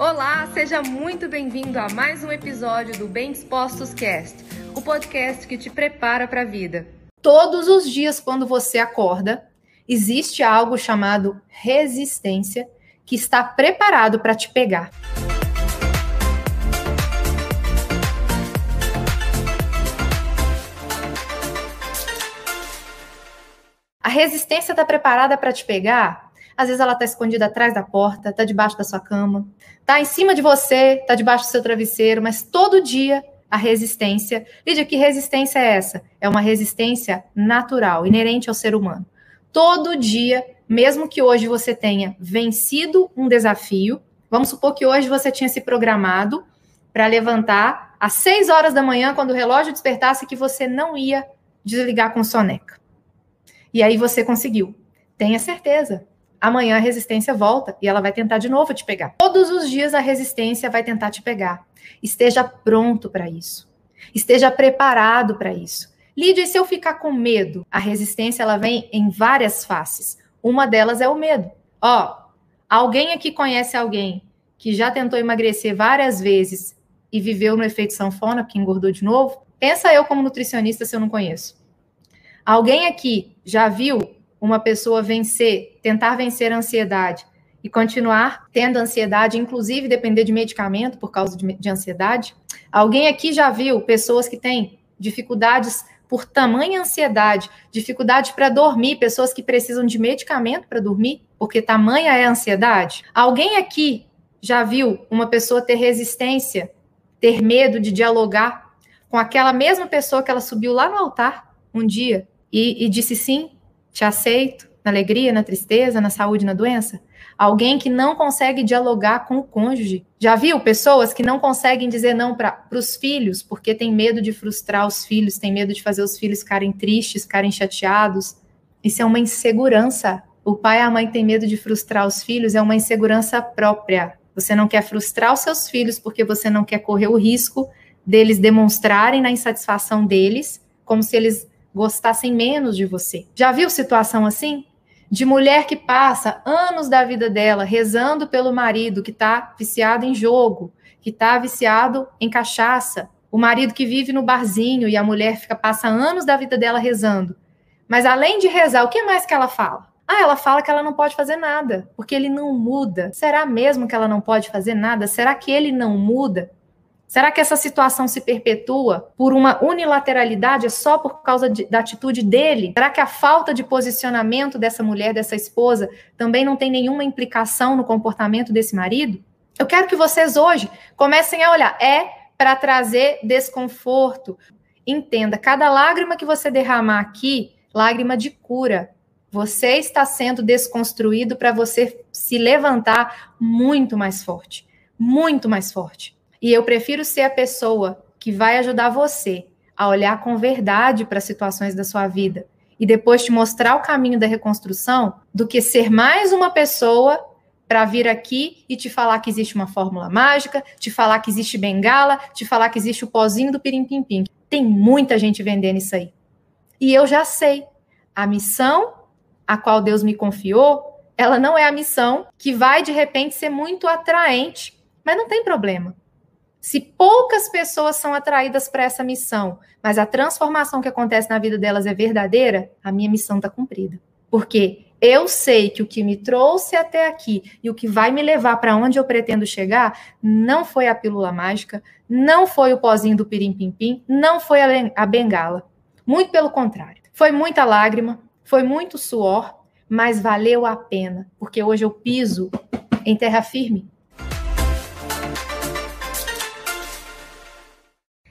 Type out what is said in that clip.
Olá, seja muito bem-vindo a mais um episódio do Bem Dispostos Cast, o podcast que te prepara para a vida. Todos os dias, quando você acorda, existe algo chamado resistência que está preparado para te pegar. A resistência está preparada para te pegar às vezes ela está escondida atrás da porta, está debaixo da sua cama, está em cima de você, está debaixo do seu travesseiro, mas todo dia a resistência. Lídia, que resistência é essa? É uma resistência natural, inerente ao ser humano. Todo dia, mesmo que hoje você tenha vencido um desafio, vamos supor que hoje você tinha se programado para levantar às 6 horas da manhã, quando o relógio despertasse, que você não ia desligar com soneca. E aí você conseguiu. Tenha certeza, amanhã a resistência volta e ela vai tentar de novo te pegar. Todos os dias a resistência vai tentar te pegar. Esteja pronto para isso. Esteja preparado para isso. Lídia, e se eu ficar com medo? A resistência ela vem em várias faces. Uma delas é o medo. Ó, alguém aqui conhece alguém que já tentou emagrecer várias vezes e viveu no efeito sanfona, porque engordou de novo? Pensa eu como nutricionista se eu não conheço. Alguém aqui já viu uma pessoa vencer, tentar vencer a ansiedade e continuar tendo ansiedade, inclusive depender de medicamento por causa de, de ansiedade? Alguém aqui já viu pessoas que têm dificuldades por tamanha ansiedade, dificuldade para dormir, pessoas que precisam de medicamento para dormir, porque tamanha é a ansiedade? Alguém aqui já viu uma pessoa ter resistência, ter medo de dialogar com aquela mesma pessoa que ela subiu lá no altar um dia e, e disse sim, te aceito na alegria, na tristeza, na saúde, na doença? Alguém que não consegue dialogar com o cônjuge. Já viu pessoas que não conseguem dizer não para os filhos porque tem medo de frustrar os filhos, tem medo de fazer os filhos ficarem tristes, ficarem chateados? Isso é uma insegurança. O pai e a mãe têm medo de frustrar os filhos, é uma insegurança própria. Você não quer frustrar os seus filhos porque você não quer correr o risco deles demonstrarem na insatisfação deles, como se eles gostassem menos de você. Já viu situação assim? De mulher que passa anos da vida dela rezando pelo marido que está viciado em jogo, que está viciado em cachaça, o marido que vive no barzinho e a mulher fica passa anos da vida dela rezando. Mas além de rezar, o que mais que ela fala? Ah, ela fala que ela não pode fazer nada, porque ele não muda. Será mesmo que ela não pode fazer nada? Será que ele não muda? Será que essa situação se perpetua por uma unilateralidade só por causa de, da atitude dele? Será que a falta de posicionamento dessa mulher, dessa esposa, também não tem nenhuma implicação no comportamento desse marido? Eu quero que vocês hoje comecem a olhar. É para trazer desconforto. Entenda, cada lágrima que você derramar aqui, lágrima de cura. Você está sendo desconstruído para você se levantar muito mais forte. Muito mais forte. E eu prefiro ser a pessoa que vai ajudar você a olhar com verdade para as situações da sua vida e depois te mostrar o caminho da reconstrução, do que ser mais uma pessoa para vir aqui e te falar que existe uma fórmula mágica, te falar que existe bengala, te falar que existe o pozinho do pirim-pim-pim. Tem muita gente vendendo isso aí. E eu já sei. A missão a qual Deus me confiou, ela não é a missão que vai de repente ser muito atraente, mas não tem problema. Se poucas pessoas são atraídas para essa missão, mas a transformação que acontece na vida delas é verdadeira, a minha missão está cumprida. Porque eu sei que o que me trouxe até aqui e o que vai me levar para onde eu pretendo chegar não foi a pílula mágica, não foi o pozinho do pirim-pim-pim, não foi a bengala. Muito pelo contrário. Foi muita lágrima, foi muito suor, mas valeu a pena, porque hoje eu piso em terra firme.